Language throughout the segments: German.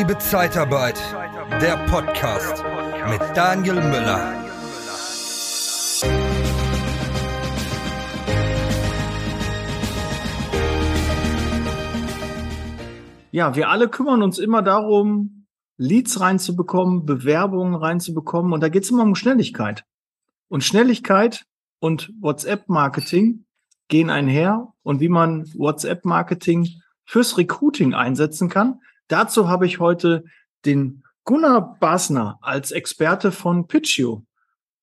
Liebe Zeitarbeit, der Podcast mit Daniel Müller. Ja, wir alle kümmern uns immer darum, Leads reinzubekommen, Bewerbungen reinzubekommen. Und da geht es immer um Schnelligkeit. Und Schnelligkeit und WhatsApp-Marketing gehen einher und wie man WhatsApp-Marketing fürs Recruiting einsetzen kann. Dazu habe ich heute den Gunnar Basner als Experte von Pitchu.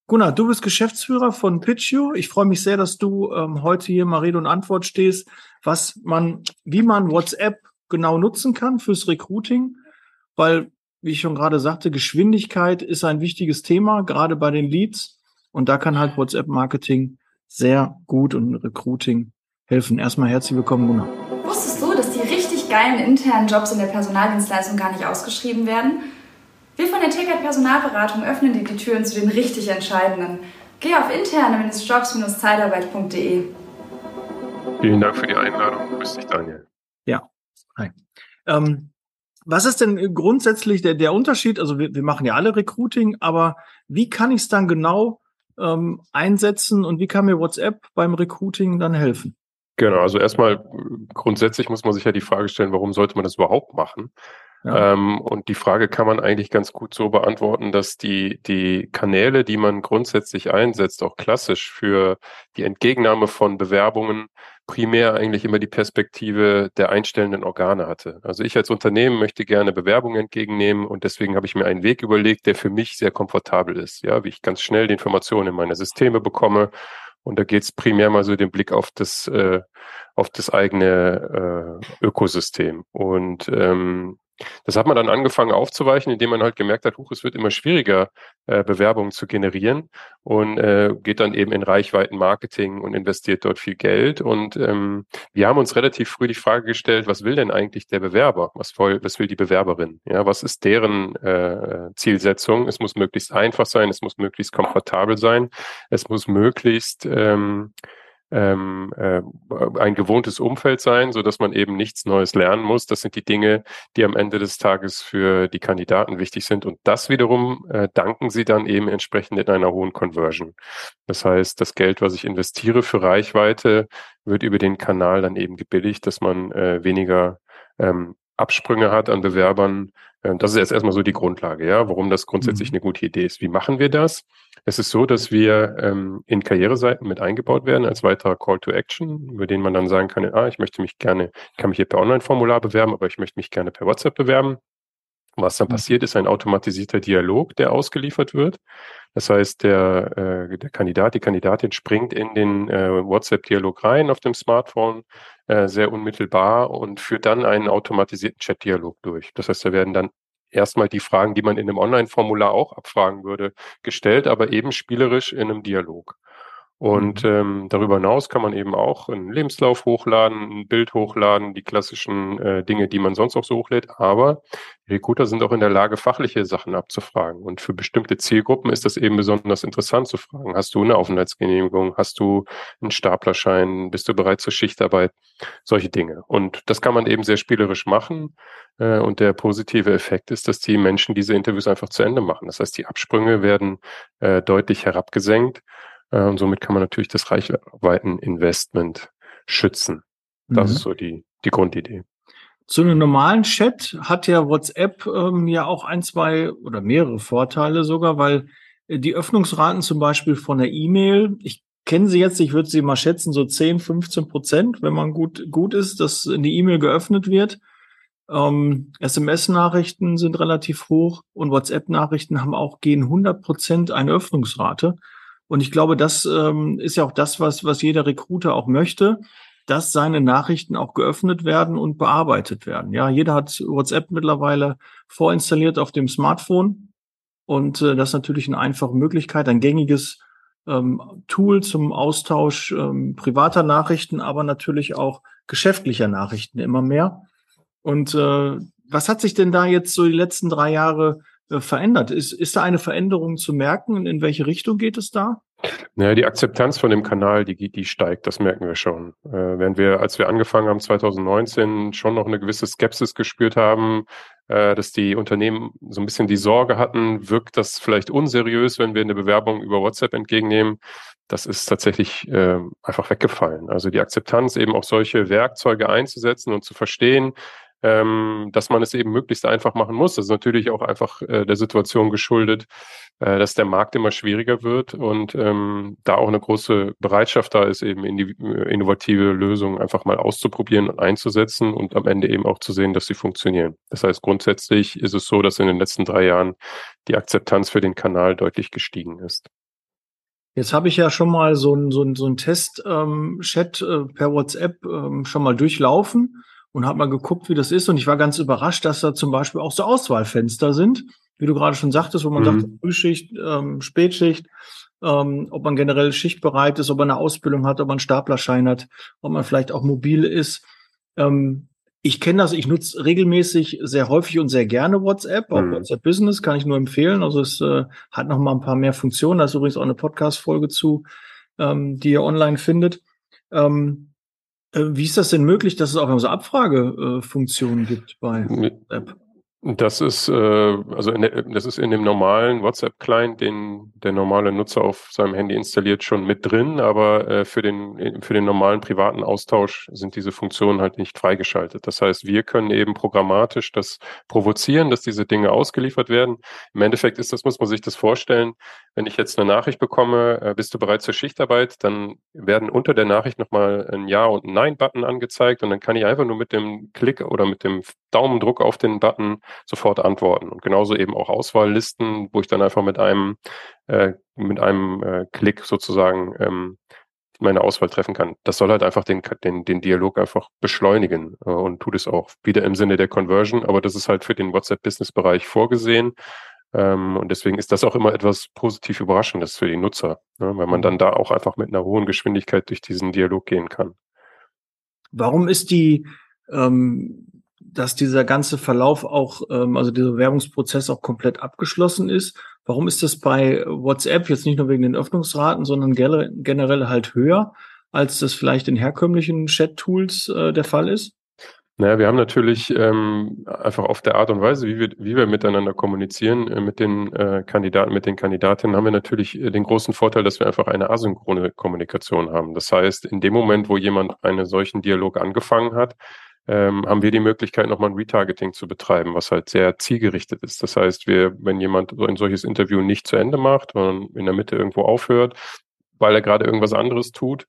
Gunnar, du bist Geschäftsführer von Pitchu. Ich freue mich sehr, dass du ähm, heute hier mal Rede und Antwort stehst, was man, wie man WhatsApp genau nutzen kann fürs Recruiting, weil, wie ich schon gerade sagte, Geschwindigkeit ist ein wichtiges Thema, gerade bei den Leads. Und da kann halt WhatsApp-Marketing sehr gut und Recruiting helfen. Erstmal herzlich willkommen, Gunnar. Wusstest du, dass die richtig geilen internen Jobs in der Personaldienstleistung gar nicht ausgeschrieben werden? Wir von der Ticket Personalberatung öffnen dir die Türen zu den richtig entscheidenden. Geh auf interne-jobs-zeitarbeit.de. Vielen Dank für die Einladung. Grüß dich, Daniel. Ja, hi. Ähm, was ist denn grundsätzlich der, der Unterschied? Also wir, wir machen ja alle Recruiting, aber wie kann ich es dann genau ähm, einsetzen und wie kann mir WhatsApp beim Recruiting dann helfen? Genau, also erstmal grundsätzlich muss man sich ja die Frage stellen, warum sollte man das überhaupt machen? Ja. Ähm, und die Frage kann man eigentlich ganz gut so beantworten, dass die, die Kanäle, die man grundsätzlich einsetzt, auch klassisch für die Entgegennahme von Bewerbungen, primär eigentlich immer die Perspektive der einstellenden Organe hatte. Also ich als Unternehmen möchte gerne Bewerbungen entgegennehmen und deswegen habe ich mir einen Weg überlegt, der für mich sehr komfortabel ist, ja, wie ich ganz schnell die Informationen in meine Systeme bekomme. Und da geht es primär mal so den Blick auf das, äh, auf das eigene äh, Ökosystem. Und ähm, das hat man dann angefangen aufzuweichen, indem man halt gemerkt hat, huch, es wird immer schwieriger, äh, Bewerbungen zu generieren und äh, geht dann eben in Reichweitenmarketing und investiert dort viel Geld. Und ähm, wir haben uns relativ früh die Frage gestellt, was will denn eigentlich der Bewerber? Was will, was will die Bewerberin? Ja, was ist deren äh, Zielsetzung? Es muss möglichst einfach sein, es muss möglichst komfortabel sein, es muss möglichst ähm, ähm, äh, ein gewohntes Umfeld sein, so dass man eben nichts Neues lernen muss. Das sind die Dinge, die am Ende des Tages für die Kandidaten wichtig sind. Und das wiederum äh, danken sie dann eben entsprechend in einer hohen Conversion. Das heißt, das Geld, was ich investiere für Reichweite, wird über den Kanal dann eben gebilligt, dass man äh, weniger ähm, Absprünge hat an Bewerbern. Ähm, das ist jetzt erstmal so die Grundlage, ja, warum das grundsätzlich mhm. eine gute Idee ist. Wie machen wir das? Es ist so, dass wir ähm, in Karriereseiten mit eingebaut werden als weiterer Call to Action, über den man dann sagen kann, ah, ich möchte mich gerne, ich kann mich hier per Online-Formular bewerben, aber ich möchte mich gerne per WhatsApp bewerben. Was dann passiert, ist ein automatisierter Dialog, der ausgeliefert wird. Das heißt, der, äh, der Kandidat, die Kandidatin springt in den äh, WhatsApp-Dialog rein auf dem Smartphone, äh, sehr unmittelbar und führt dann einen automatisierten Chat-Dialog durch. Das heißt, da werden dann erstmal die Fragen, die man in einem Online-Formular auch abfragen würde, gestellt, aber eben spielerisch in einem Dialog. Und mhm. ähm, darüber hinaus kann man eben auch einen Lebenslauf hochladen, ein Bild hochladen, die klassischen äh, Dinge, die man sonst auch so hochlädt. Aber die Recruiter sind auch in der Lage, fachliche Sachen abzufragen. Und für bestimmte Zielgruppen ist das eben besonders interessant zu fragen. Hast du eine Aufenthaltsgenehmigung? Hast du einen Staplerschein? Bist du bereit zur Schichtarbeit? Solche Dinge. Und das kann man eben sehr spielerisch machen. Äh, und der positive Effekt ist, dass die Menschen diese Interviews einfach zu Ende machen. Das heißt, die Absprünge werden äh, deutlich herabgesenkt. Äh, und somit kann man natürlich das Reichweiteninvestment schützen. Das mhm. ist so die, die Grundidee. Zu einem normalen Chat hat ja WhatsApp ähm, ja auch ein, zwei oder mehrere Vorteile sogar, weil äh, die Öffnungsraten zum Beispiel von der E-Mail, ich kenne sie jetzt, ich würde sie mal schätzen, so 10, 15 Prozent, wenn man gut, gut ist, dass in die E-Mail geöffnet wird. Ähm, SMS-Nachrichten sind relativ hoch und WhatsApp-Nachrichten haben auch gehen 100 Prozent eine Öffnungsrate. Und ich glaube, das ähm, ist ja auch das, was, was jeder Recruiter auch möchte, dass seine Nachrichten auch geöffnet werden und bearbeitet werden. Ja, jeder hat WhatsApp mittlerweile vorinstalliert auf dem Smartphone. Und äh, das ist natürlich eine einfache Möglichkeit, ein gängiges ähm, Tool zum Austausch ähm, privater Nachrichten, aber natürlich auch geschäftlicher Nachrichten immer mehr. Und äh, was hat sich denn da jetzt so die letzten drei Jahre verändert? Ist, ist da eine Veränderung zu merken? In welche Richtung geht es da? Naja, die Akzeptanz von dem Kanal, die, die steigt, das merken wir schon. Äh, während wir, als wir angefangen haben 2019, schon noch eine gewisse Skepsis gespürt haben, äh, dass die Unternehmen so ein bisschen die Sorge hatten, wirkt das vielleicht unseriös, wenn wir eine Bewerbung über WhatsApp entgegennehmen. Das ist tatsächlich äh, einfach weggefallen. Also die Akzeptanz, eben auch solche Werkzeuge einzusetzen und zu verstehen, ähm, dass man es eben möglichst einfach machen muss. Das ist natürlich auch einfach äh, der Situation geschuldet, äh, dass der Markt immer schwieriger wird und ähm, da auch eine große Bereitschaft da ist, eben äh, innovative Lösungen einfach mal auszuprobieren und einzusetzen und am Ende eben auch zu sehen, dass sie funktionieren. Das heißt, grundsätzlich ist es so, dass in den letzten drei Jahren die Akzeptanz für den Kanal deutlich gestiegen ist. Jetzt habe ich ja schon mal so ein, so so ein Test-Chat ähm, äh, per WhatsApp ähm, schon mal durchlaufen und habe mal geguckt, wie das ist. Und ich war ganz überrascht, dass da zum Beispiel auch so Auswahlfenster sind, wie du gerade schon sagtest, wo man mhm. sagt, Frühschicht, ähm, Spätschicht, ähm, ob man generell schichtbereit ist, ob man eine Ausbildung hat, ob man einen Staplerschein hat, ob man vielleicht auch mobil ist. Ähm, ich kenne das, ich nutze regelmäßig sehr häufig und sehr gerne WhatsApp, auch mhm. WhatsApp Business kann ich nur empfehlen. Also es äh, hat noch mal ein paar mehr Funktionen. Da ist übrigens auch eine Podcast-Folge zu, ähm, die ihr online findet. Ähm, äh, wie ist das denn möglich, dass es auch so Abfragefunktionen gibt bei WhatsApp? Das ist äh, also in der, das ist in dem normalen WhatsApp-Client, den der normale Nutzer auf seinem Handy installiert, schon mit drin, aber äh, für den für den normalen privaten Austausch sind diese Funktionen halt nicht freigeschaltet. Das heißt, wir können eben programmatisch das provozieren, dass diese Dinge ausgeliefert werden. Im Endeffekt ist das muss man sich das vorstellen. Wenn ich jetzt eine Nachricht bekomme, äh, bist du bereit zur Schichtarbeit, dann werden unter der Nachricht nochmal ein Ja und ein Nein-Button angezeigt und dann kann ich einfach nur mit dem Klick oder mit dem Daumendruck auf den Button sofort antworten. Und genauso eben auch Auswahllisten, wo ich dann einfach mit einem, äh, mit einem äh, Klick sozusagen ähm, meine Auswahl treffen kann. Das soll halt einfach den, den, den Dialog einfach beschleunigen äh, und tut es auch wieder im Sinne der Conversion, aber das ist halt für den WhatsApp-Business-Bereich vorgesehen. Ähm, und deswegen ist das auch immer etwas positiv Überraschendes für die Nutzer, ne, weil man dann da auch einfach mit einer hohen Geschwindigkeit durch diesen Dialog gehen kann. Warum ist die ähm, dass dieser ganze Verlauf auch, ähm, also dieser Werbungsprozess auch komplett abgeschlossen ist. Warum ist das bei WhatsApp jetzt nicht nur wegen den Öffnungsraten, sondern generell halt höher, als das vielleicht in herkömmlichen Chat-Tools äh, der Fall ist? Naja, wir haben natürlich ähm, einfach auf der Art und Weise, wie wir, wie wir miteinander kommunizieren, äh, mit den äh, Kandidaten, mit den Kandidatinnen, haben wir natürlich äh, den großen Vorteil, dass wir einfach eine asynchrone Kommunikation haben. Das heißt, in dem Moment, wo jemand einen solchen Dialog angefangen hat, ähm, haben wir die Möglichkeit, nochmal ein Retargeting zu betreiben, was halt sehr zielgerichtet ist. Das heißt, wir, wenn jemand so ein solches Interview nicht zu Ende macht, sondern in der Mitte irgendwo aufhört, weil er gerade irgendwas anderes tut,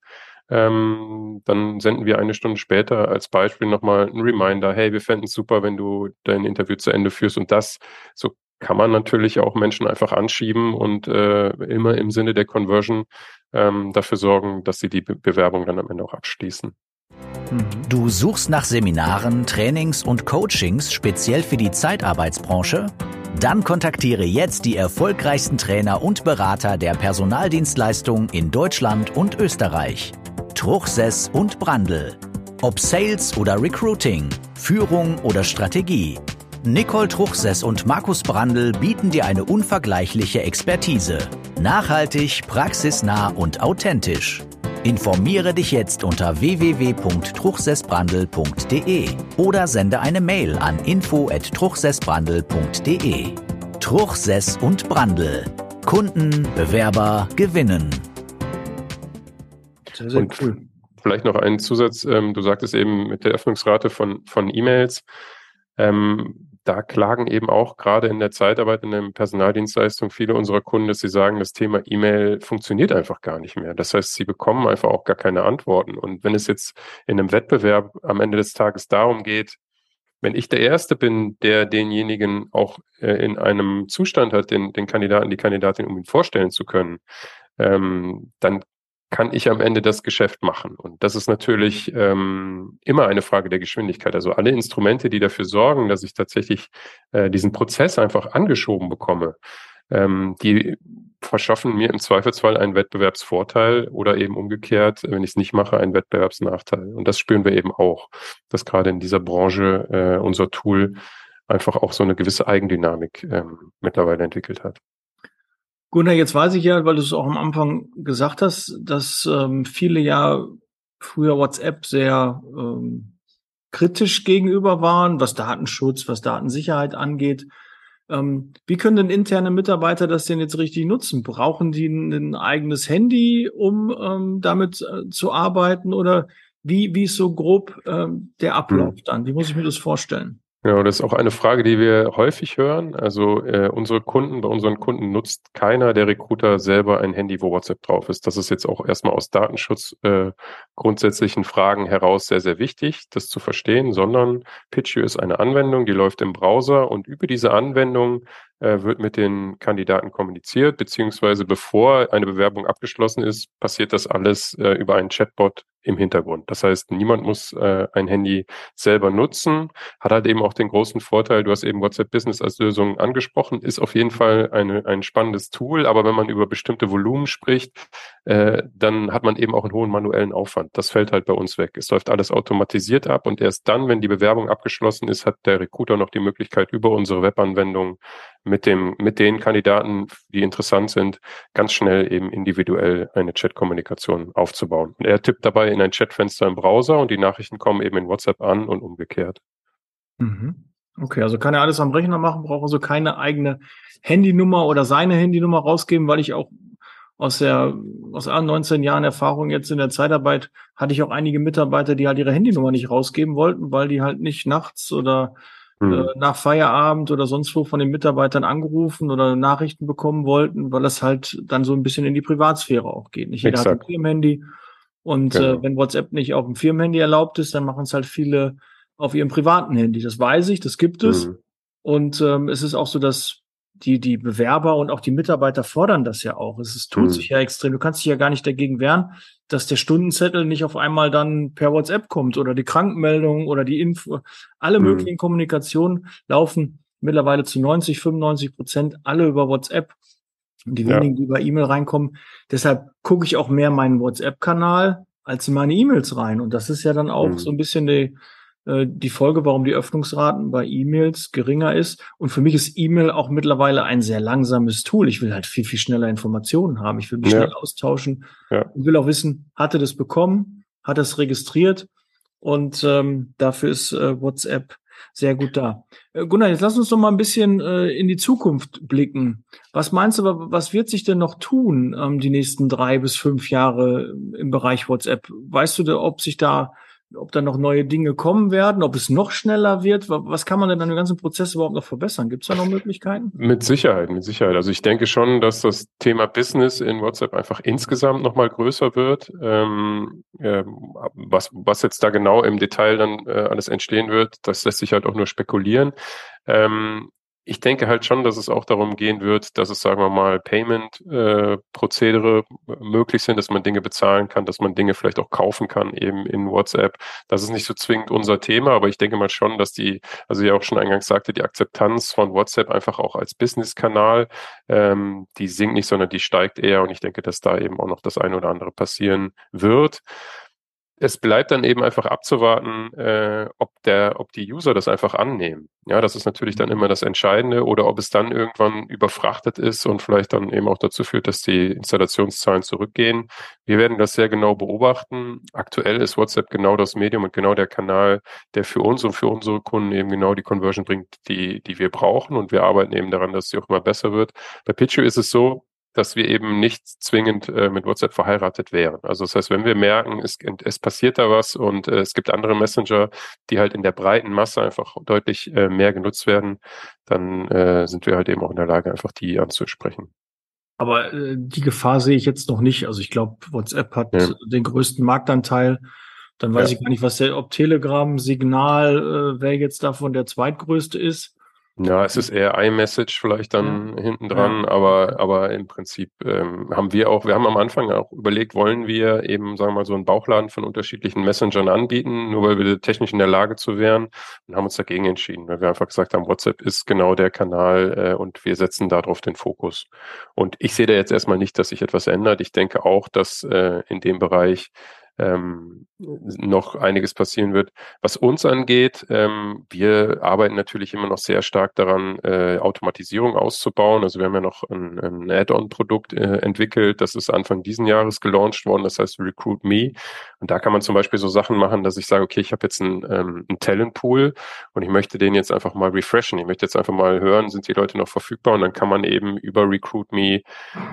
ähm, dann senden wir eine Stunde später als Beispiel nochmal einen Reminder, hey, wir fänden es super, wenn du dein Interview zu Ende führst und das, so kann man natürlich auch Menschen einfach anschieben und äh, immer im Sinne der Conversion ähm, dafür sorgen, dass sie die Be Bewerbung dann am Ende auch abschließen. Du suchst nach Seminaren, Trainings und Coachings speziell für die Zeitarbeitsbranche? Dann kontaktiere jetzt die erfolgreichsten Trainer und Berater der Personaldienstleistung in Deutschland und Österreich. Truchsess und Brandl. Ob Sales oder Recruiting, Führung oder Strategie. Nicole Truchsess und Markus Brandl bieten dir eine unvergleichliche Expertise. Nachhaltig, praxisnah und authentisch. Informiere dich jetzt unter www.truchsessbrandel.de oder sende eine Mail an info@truchsessbrandel.de. Truchsess und Brandel. Kunden, Bewerber gewinnen. Sehr, sehr und cool. Vielleicht noch einen Zusatz. Ähm, du sagtest eben mit der Öffnungsrate von, von E-Mails. Ähm, da klagen eben auch gerade in der Zeitarbeit, in der Personaldienstleistung viele unserer Kunden, dass sie sagen, das Thema E-Mail funktioniert einfach gar nicht mehr. Das heißt, sie bekommen einfach auch gar keine Antworten. Und wenn es jetzt in einem Wettbewerb am Ende des Tages darum geht, wenn ich der Erste bin, der denjenigen auch äh, in einem Zustand hat, den, den Kandidaten, die Kandidatin, um ihn vorstellen zu können, ähm, dann kann ich am Ende das Geschäft machen? Und das ist natürlich ähm, immer eine Frage der Geschwindigkeit. Also alle Instrumente, die dafür sorgen, dass ich tatsächlich äh, diesen Prozess einfach angeschoben bekomme, ähm, die verschaffen mir im Zweifelsfall einen Wettbewerbsvorteil oder eben umgekehrt, wenn ich es nicht mache, einen Wettbewerbsnachteil. Und das spüren wir eben auch, dass gerade in dieser Branche äh, unser Tool einfach auch so eine gewisse Eigendynamik ähm, mittlerweile entwickelt hat. Gunnar, jetzt weiß ich ja, weil du es auch am Anfang gesagt hast, dass ähm, viele ja früher WhatsApp sehr ähm, kritisch gegenüber waren, was Datenschutz, was Datensicherheit angeht. Ähm, wie können denn interne Mitarbeiter das denn jetzt richtig nutzen? Brauchen die ein, eigenes Handy, um ähm, damit äh, zu arbeiten? Oder wie, wie ist so grob ähm, der Ablauf hm. dann? Wie muss ich mir das vorstellen? Genau, das ist auch eine Frage, die wir häufig hören. Also äh, unsere Kunden, bei unseren Kunden nutzt keiner der Recruiter selber ein Handy, wo WhatsApp drauf ist. Das ist jetzt auch erstmal aus Datenschutz äh, grundsätzlichen Fragen heraus sehr, sehr wichtig, das zu verstehen, sondern PitchU ist eine Anwendung, die läuft im Browser und über diese Anwendung äh, wird mit den Kandidaten kommuniziert, beziehungsweise bevor eine Bewerbung abgeschlossen ist, passiert das alles äh, über einen Chatbot im Hintergrund. Das heißt, niemand muss äh, ein Handy selber nutzen, hat halt eben auch den großen Vorteil, du hast eben WhatsApp Business als Lösung angesprochen, ist auf jeden Fall eine, ein spannendes Tool, aber wenn man über bestimmte Volumen spricht, äh, dann hat man eben auch einen hohen manuellen Aufwand. Das fällt halt bei uns weg. Es läuft alles automatisiert ab und erst dann, wenn die Bewerbung abgeschlossen ist, hat der Recruiter noch die Möglichkeit, über unsere Webanwendung mit dem, mit den Kandidaten, die interessant sind, ganz schnell eben individuell eine Chatkommunikation aufzubauen. Und er tippt dabei in ein Chatfenster im Browser und die Nachrichten kommen eben in WhatsApp an und umgekehrt. Mhm. Okay, also kann er alles am Rechner machen, braucht also keine eigene Handynummer oder seine Handynummer rausgeben, weil ich auch aus der, aus 19 Jahren Erfahrung jetzt in der Zeitarbeit hatte ich auch einige Mitarbeiter, die halt ihre Handynummer nicht rausgeben wollten, weil die halt nicht nachts oder hm. äh, nach Feierabend oder sonst wo von den Mitarbeitern angerufen oder Nachrichten bekommen wollten, weil das halt dann so ein bisschen in die Privatsphäre auch geht. Nicht jeder Exakt. hat ein Firmenhandy. Und äh, genau. äh, wenn WhatsApp nicht auf dem Firmenhandy erlaubt ist, dann machen es halt viele auf ihrem privaten Handy. Das weiß ich, das gibt es. Mhm. Und ähm, es ist auch so, dass die, die Bewerber und auch die Mitarbeiter fordern das ja auch. Es ist, tut mhm. sich ja extrem. Du kannst dich ja gar nicht dagegen wehren, dass der Stundenzettel nicht auf einmal dann per WhatsApp kommt oder die Krankmeldung oder die Info. Alle mhm. möglichen Kommunikationen laufen mittlerweile zu 90, 95 Prozent alle über WhatsApp. Und die wenigen, die über E-Mail reinkommen. Deshalb gucke ich auch mehr meinen WhatsApp-Kanal als in meine E-Mails rein. Und das ist ja dann auch mhm. so ein bisschen die, äh, die Folge, warum die Öffnungsraten bei E-Mails geringer ist. Und für mich ist E-Mail auch mittlerweile ein sehr langsames Tool. Ich will halt viel, viel schneller Informationen haben. Ich will mich ja. schnell austauschen ja. und will auch wissen, hatte das bekommen, hat das registriert und ähm, dafür ist äh, WhatsApp sehr gut da. Äh, Gunnar, jetzt lass uns doch mal ein bisschen äh, in die Zukunft blicken. Was meinst du, was wird sich denn noch tun ähm, die nächsten drei bis fünf Jahre im Bereich WhatsApp? Weißt du, ob sich da ob da noch neue Dinge kommen werden, ob es noch schneller wird. Was kann man denn an dem ganzen Prozess überhaupt noch verbessern? Gibt es da noch Möglichkeiten? Mit Sicherheit, mit Sicherheit. Also ich denke schon, dass das Thema Business in WhatsApp einfach insgesamt nochmal größer wird. Ähm, äh, was, was jetzt da genau im Detail dann äh, alles entstehen wird, das lässt sich halt auch nur spekulieren. Ähm, ich denke halt schon, dass es auch darum gehen wird, dass es, sagen wir mal, Payment-Prozedere äh, möglich sind, dass man Dinge bezahlen kann, dass man Dinge vielleicht auch kaufen kann, eben in WhatsApp. Das ist nicht so zwingend unser Thema, aber ich denke mal schon, dass die, also ja auch schon eingangs sagte, die Akzeptanz von WhatsApp einfach auch als Business-Kanal, ähm, die sinkt nicht, sondern die steigt eher und ich denke, dass da eben auch noch das eine oder andere passieren wird es bleibt dann eben einfach abzuwarten, äh, ob der, ob die User das einfach annehmen. Ja, das ist natürlich dann immer das Entscheidende oder ob es dann irgendwann überfrachtet ist und vielleicht dann eben auch dazu führt, dass die Installationszahlen zurückgehen. Wir werden das sehr genau beobachten. Aktuell ist WhatsApp genau das Medium und genau der Kanal, der für uns und für unsere Kunden eben genau die Conversion bringt, die, die wir brauchen. Und wir arbeiten eben daran, dass sie auch immer besser wird. Bei Pitchu ist es so, dass wir eben nicht zwingend äh, mit WhatsApp verheiratet wären. Also das heißt, wenn wir merken, es, es passiert da was und äh, es gibt andere Messenger, die halt in der breiten Masse einfach deutlich äh, mehr genutzt werden, dann äh, sind wir halt eben auch in der Lage, einfach die anzusprechen. Aber äh, die Gefahr sehe ich jetzt noch nicht. Also ich glaube, WhatsApp hat ja. den größten Marktanteil. Dann weiß ja. ich gar nicht, was der, ob Telegram, Signal, äh, wer jetzt davon der zweitgrößte ist. Ja, es ist eher iMessage vielleicht dann ja. hinten dran, ja. aber, aber im Prinzip ähm, haben wir auch, wir haben am Anfang auch überlegt, wollen wir eben, sagen wir mal, so einen Bauchladen von unterschiedlichen Messengern anbieten, nur weil wir technisch in der Lage zu wären und haben uns dagegen entschieden, weil wir einfach gesagt haben, WhatsApp ist genau der Kanal äh, und wir setzen darauf den Fokus. Und ich sehe da jetzt erstmal nicht, dass sich etwas ändert. Ich denke auch, dass äh, in dem Bereich ähm, noch einiges passieren wird. Was uns angeht, ähm, wir arbeiten natürlich immer noch sehr stark daran, äh, Automatisierung auszubauen. Also wir haben ja noch ein, ein Add-on-Produkt äh, entwickelt, das ist Anfang diesen Jahres gelauncht worden, das heißt Recruit Me. Und da kann man zum Beispiel so Sachen machen, dass ich sage, okay, ich habe jetzt einen, ähm, einen Talentpool und ich möchte den jetzt einfach mal refreshen. Ich möchte jetzt einfach mal hören, sind die Leute noch verfügbar? Und dann kann man eben über Recruit Me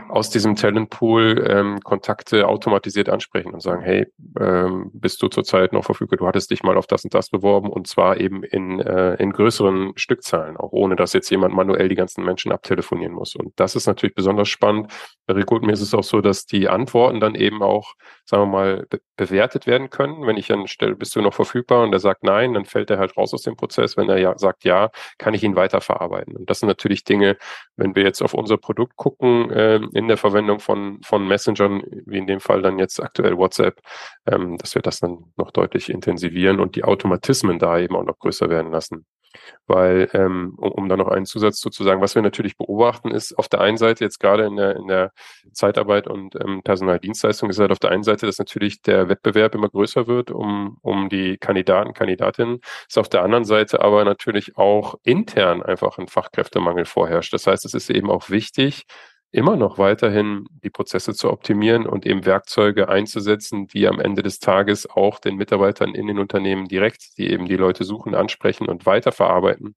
aus diesem Talentpool ähm, Kontakte automatisiert ansprechen und sagen, hey, ähm, bist du zurzeit noch verfügbar? Du hattest dich mal auf das und das beworben und zwar eben in, äh, in größeren Stückzahlen, auch ohne dass jetzt jemand manuell die ganzen Menschen abtelefonieren muss. Und das ist natürlich besonders spannend. Bei Recruitme ist es auch so, dass die Antworten dann eben auch, sagen wir mal, be bewertet werden können. Wenn ich dann stelle, bist du noch verfügbar und er sagt nein, dann fällt er halt raus aus dem Prozess. Wenn er ja sagt ja, kann ich ihn weiterverarbeiten. Und das sind natürlich Dinge, wenn wir jetzt auf unser Produkt gucken, äh, in der Verwendung von, von Messengern, wie in dem Fall dann jetzt aktuell WhatsApp, ähm, dass wir das dann noch deutlich intensivieren und die Automatismen da eben auch noch größer werden lassen. Weil, ähm, um, um da noch einen Zusatz zu sagen, was wir natürlich beobachten, ist auf der einen Seite jetzt gerade in der, in der Zeitarbeit und ähm, Personaldienstleistung ist halt auf der einen Seite, dass natürlich der Wettbewerb immer größer wird um, um die Kandidaten, Kandidatinnen, ist auf der anderen Seite aber natürlich auch intern einfach ein Fachkräftemangel vorherrscht. Das heißt, es ist eben auch wichtig, immer noch weiterhin die Prozesse zu optimieren und eben Werkzeuge einzusetzen, die am Ende des Tages auch den Mitarbeitern in den Unternehmen direkt, die eben die Leute suchen, ansprechen und weiterverarbeiten,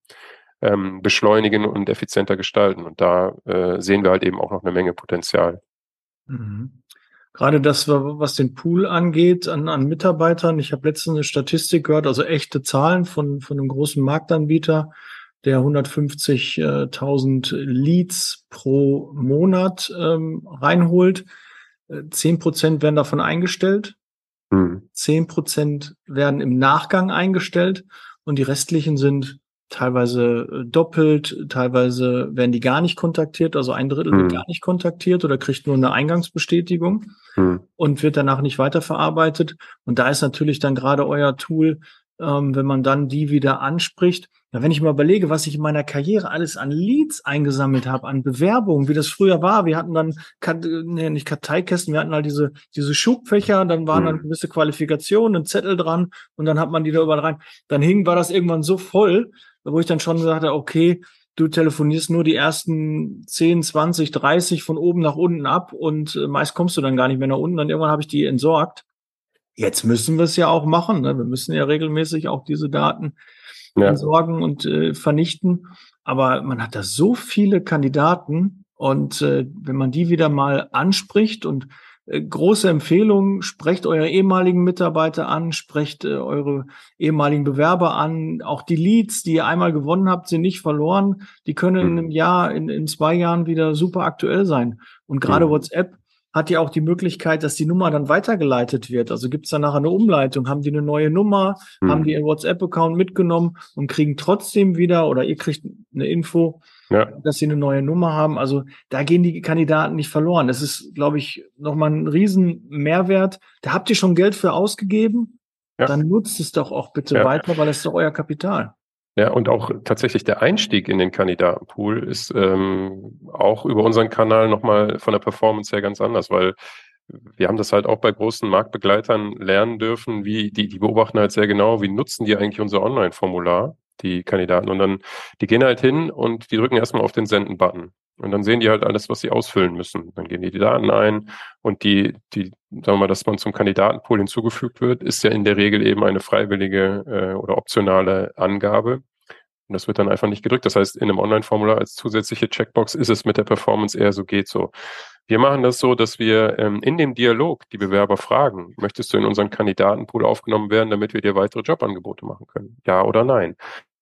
ähm, beschleunigen und effizienter gestalten. Und da äh, sehen wir halt eben auch noch eine Menge Potenzial. Mhm. Gerade das, was den Pool angeht, an, an Mitarbeitern. Ich habe letztens eine Statistik gehört, also echte Zahlen von, von einem großen Marktanbieter der 150.000 Leads pro Monat ähm, reinholt. Äh, zehn Prozent werden davon eingestellt. Hm. Zehn Prozent werden im Nachgang eingestellt und die restlichen sind teilweise äh, doppelt, teilweise werden die gar nicht kontaktiert, also ein Drittel hm. wird gar nicht kontaktiert oder kriegt nur eine Eingangsbestätigung hm. und wird danach nicht weiterverarbeitet. Und da ist natürlich dann gerade euer Tool, ähm, wenn man dann die wieder anspricht, ja, wenn ich mal überlege, was ich in meiner Karriere alles an Leads eingesammelt habe, an Bewerbungen, wie das früher war. Wir hatten dann, nee, nicht Karteikästen, wir hatten halt diese, diese Schubfächer, dann waren dann mhm. gewisse Qualifikationen, ein Zettel dran und dann hat man die da überall rein. Dann hing, war das irgendwann so voll, wo ich dann schon sagte, okay, du telefonierst nur die ersten 10, 20, 30 von oben nach unten ab und äh, meist kommst du dann gar nicht mehr nach unten. Dann irgendwann habe ich die entsorgt. Jetzt müssen wir es ja auch machen. Ne? Wir müssen ja regelmäßig auch diese Daten ja. entsorgen und äh, vernichten. Aber man hat da so viele Kandidaten und äh, wenn man die wieder mal anspricht und äh, große Empfehlung, sprecht eure ehemaligen Mitarbeiter an, sprecht äh, eure ehemaligen Bewerber an. Auch die Leads, die ihr einmal gewonnen habt, sind nicht verloren. Die können in einem Jahr, in, in zwei Jahren wieder super aktuell sein. Und gerade mhm. WhatsApp hat ja auch die Möglichkeit, dass die Nummer dann weitergeleitet wird. Also gibt es danach eine Umleitung, haben die eine neue Nummer, hm. haben die ihren WhatsApp-Account mitgenommen und kriegen trotzdem wieder oder ihr kriegt eine Info, ja. dass sie eine neue Nummer haben. Also da gehen die Kandidaten nicht verloren. Das ist, glaube ich, nochmal ein riesen Mehrwert. Da habt ihr schon Geld für ausgegeben. Ja. Dann nutzt es doch auch bitte ja. weiter, weil es ist doch euer Kapital. Ja, und auch tatsächlich der Einstieg in den Kandidatenpool ist ähm, auch über unseren Kanal nochmal von der Performance her ganz anders, weil wir haben das halt auch bei großen Marktbegleitern lernen dürfen, wie die, die beobachten halt sehr genau, wie nutzen die eigentlich unser Online-Formular, die Kandidaten. Und dann, die gehen halt hin und die drücken erstmal auf den Senden-Button. Und dann sehen die halt alles, was sie ausfüllen müssen. Dann gehen die die Daten ein und die, die, sagen wir mal, dass man zum Kandidatenpool hinzugefügt wird, ist ja in der Regel eben eine freiwillige äh, oder optionale Angabe. Und das wird dann einfach nicht gedrückt. Das heißt, in einem Online-Formular als zusätzliche Checkbox ist es mit der Performance eher so geht so. Wir machen das so, dass wir ähm, in dem Dialog die Bewerber fragen, möchtest du in unseren Kandidatenpool aufgenommen werden, damit wir dir weitere Jobangebote machen können? Ja oder nein?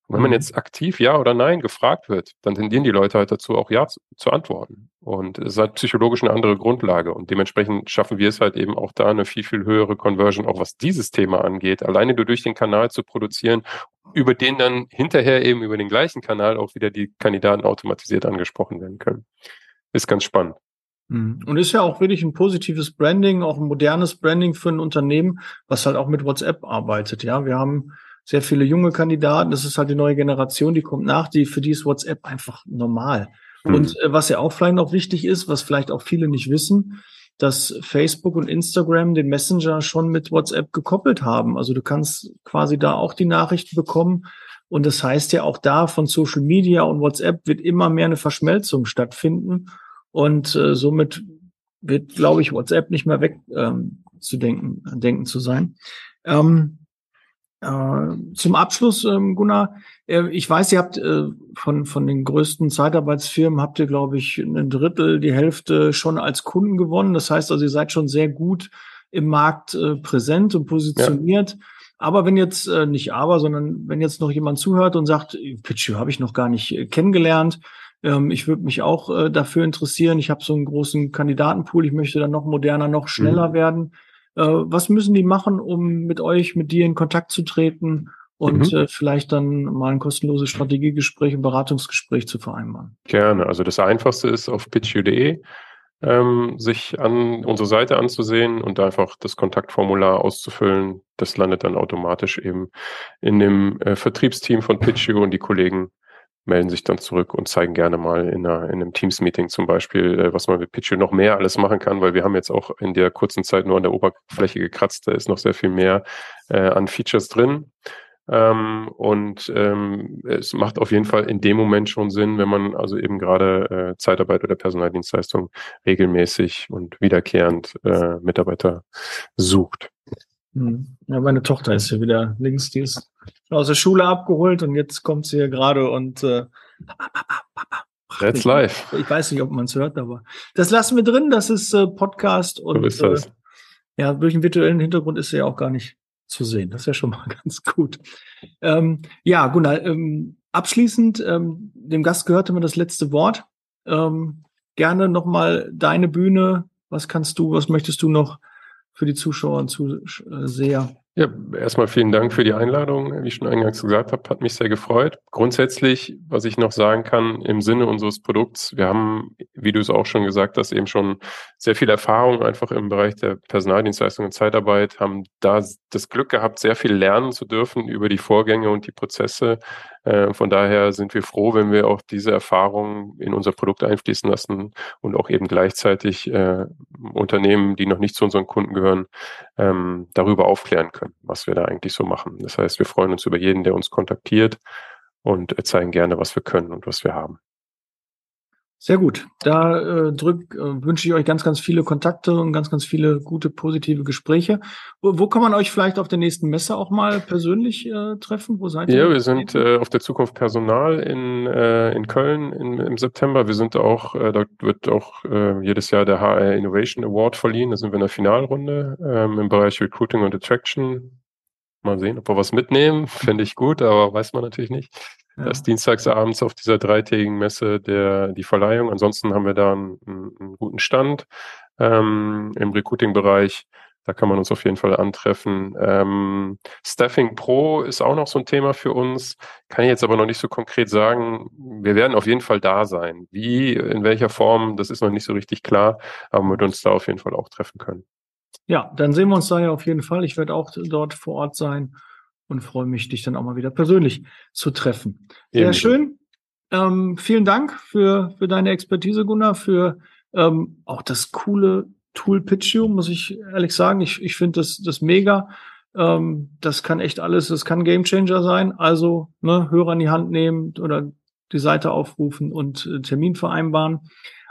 Und wenn man mhm. jetzt aktiv Ja oder Nein gefragt wird, dann tendieren die Leute halt dazu, auch Ja zu, zu antworten. Und es ist halt psychologisch eine andere Grundlage. Und dementsprechend schaffen wir es halt eben auch da eine viel, viel höhere Conversion, auch was dieses Thema angeht. Alleine nur durch den Kanal zu produzieren, über den dann hinterher eben über den gleichen Kanal auch wieder die Kandidaten automatisiert angesprochen werden können. Ist ganz spannend. Mhm. Und ist ja auch wirklich ein positives Branding, auch ein modernes Branding für ein Unternehmen, was halt auch mit WhatsApp arbeitet. Ja, wir haben sehr viele junge Kandidaten. Das ist halt die neue Generation, die kommt nach, die für die ist WhatsApp einfach normal. Mhm. Und äh, was ja auch vielleicht noch wichtig ist, was vielleicht auch viele nicht wissen, dass Facebook und Instagram den Messenger schon mit WhatsApp gekoppelt haben. Also du kannst quasi da auch die Nachrichten bekommen. Und das heißt ja auch da von Social Media und WhatsApp wird immer mehr eine Verschmelzung stattfinden. Und äh, somit wird, glaube ich, WhatsApp nicht mehr weg ähm, zu denken, denken zu sein. Ähm, äh, zum Abschluss, ähm, Gunnar, äh, ich weiß, ihr habt äh, von, von den größten Zeitarbeitsfirmen habt ihr, glaube ich, ein Drittel, die Hälfte schon als Kunden gewonnen. Das heißt also, ihr seid schon sehr gut im Markt äh, präsent und positioniert. Ja. Aber wenn jetzt, äh, nicht aber, sondern wenn jetzt noch jemand zuhört und sagt, Pitch habe ich noch gar nicht äh, kennengelernt, ähm, ich würde mich auch äh, dafür interessieren. Ich habe so einen großen Kandidatenpool, ich möchte dann noch moderner, noch schneller mhm. werden. Äh, was müssen die machen, um mit euch, mit dir in Kontakt zu treten und mhm. äh, vielleicht dann mal ein kostenloses Strategiegespräch, ein Beratungsgespräch zu vereinbaren? Gerne. Also das Einfachste ist auf pitchu.de ähm, sich an unsere Seite anzusehen und einfach das Kontaktformular auszufüllen. Das landet dann automatisch eben in dem äh, Vertriebsteam von Pitchu und die Kollegen melden sich dann zurück und zeigen gerne mal in, einer, in einem Teams-Meeting zum Beispiel, äh, was man mit Pitch noch mehr alles machen kann, weil wir haben jetzt auch in der kurzen Zeit nur an der Oberfläche gekratzt, da ist noch sehr viel mehr äh, an Features drin. Ähm, und ähm, es macht auf jeden Fall in dem Moment schon Sinn, wenn man also eben gerade äh, Zeitarbeit oder Personaldienstleistung regelmäßig und wiederkehrend äh, Mitarbeiter sucht. Hm. Ja, meine Tochter ist hier wieder links, die ist aus der Schule abgeholt und jetzt kommt sie hier gerade und äh, That's live. Ich weiß nicht, ob man es hört, aber das lassen wir drin. Das ist äh, Podcast und so. Äh, ja, durch den virtuellen Hintergrund ist sie ja auch gar nicht zu sehen. Das ist ja schon mal ganz gut. Ähm, ja, Gunnar, ähm, abschließend, ähm, dem Gast gehörte mir das letzte Wort. Ähm, gerne nochmal deine Bühne. Was kannst du, was möchtest du noch für die Zuschauer und Zuseher ja, erstmal vielen Dank für die Einladung. Wie ich schon eingangs gesagt habe, hat mich sehr gefreut. Grundsätzlich, was ich noch sagen kann, im Sinne unseres Produkts, wir haben, wie du es auch schon gesagt hast, eben schon sehr viel Erfahrung einfach im Bereich der Personaldienstleistung und Zeitarbeit, haben da das Glück gehabt, sehr viel lernen zu dürfen über die Vorgänge und die Prozesse. Äh, von daher sind wir froh, wenn wir auch diese Erfahrungen in unser Produkt einfließen lassen und auch eben gleichzeitig äh, Unternehmen, die noch nicht zu unseren Kunden gehören, ähm, darüber aufklären können, was wir da eigentlich so machen. Das heißt, wir freuen uns über jeden, der uns kontaktiert und zeigen gerne, was wir können und was wir haben. Sehr gut. Da äh, drück, äh, wünsche ich euch ganz, ganz viele Kontakte und ganz, ganz viele gute, positive Gespräche. Wo, wo kann man euch vielleicht auf der nächsten Messe auch mal persönlich äh, treffen? Wo seid ihr? Ja, wir sind äh, auf der Zukunft Personal in, äh, in Köln in, im September. Wir sind auch, äh, da wird auch äh, jedes Jahr der HR Innovation Award verliehen. Da sind wir in der Finalrunde ähm, im Bereich Recruiting und Attraction. Mal sehen, ob wir was mitnehmen. Fände ich gut, aber weiß man natürlich nicht. Ja. Das ist dienstagsabends auf dieser dreitägigen Messe der, die Verleihung. Ansonsten haben wir da einen, einen guten Stand ähm, im Recruiting-Bereich. Da kann man uns auf jeden Fall antreffen. Ähm, Staffing Pro ist auch noch so ein Thema für uns. Kann ich jetzt aber noch nicht so konkret sagen. Wir werden auf jeden Fall da sein. Wie, in welcher Form, das ist noch nicht so richtig klar, aber wir uns da auf jeden Fall auch treffen können. Ja, dann sehen wir uns da ja auf jeden Fall. Ich werde auch dort vor Ort sein und freue mich, dich dann auch mal wieder persönlich zu treffen. Sehr Ebenso. schön. Ähm, vielen Dank für, für deine Expertise, Gunnar, für ähm, auch das coole Tool Pitchu, muss ich ehrlich sagen. Ich, ich finde das, das mega. Ähm, das kann echt alles, das kann Gamechanger sein. Also ne, Hörer in die Hand nehmen oder die Seite aufrufen und äh, Termin vereinbaren.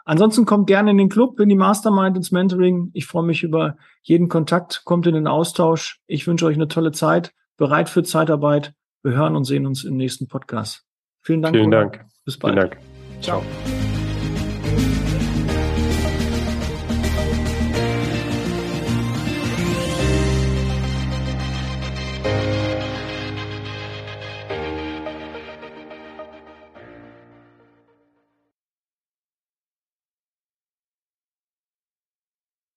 Ansonsten kommt gerne in den Club, in die Mastermind, ins Mentoring. Ich freue mich über jeden Kontakt, kommt in den Austausch. Ich wünsche euch eine tolle Zeit bereit für Zeitarbeit. Wir hören und sehen uns im nächsten Podcast. Vielen Dank. Vielen Dank. Bis bald. Vielen Dank. Ciao. Ciao.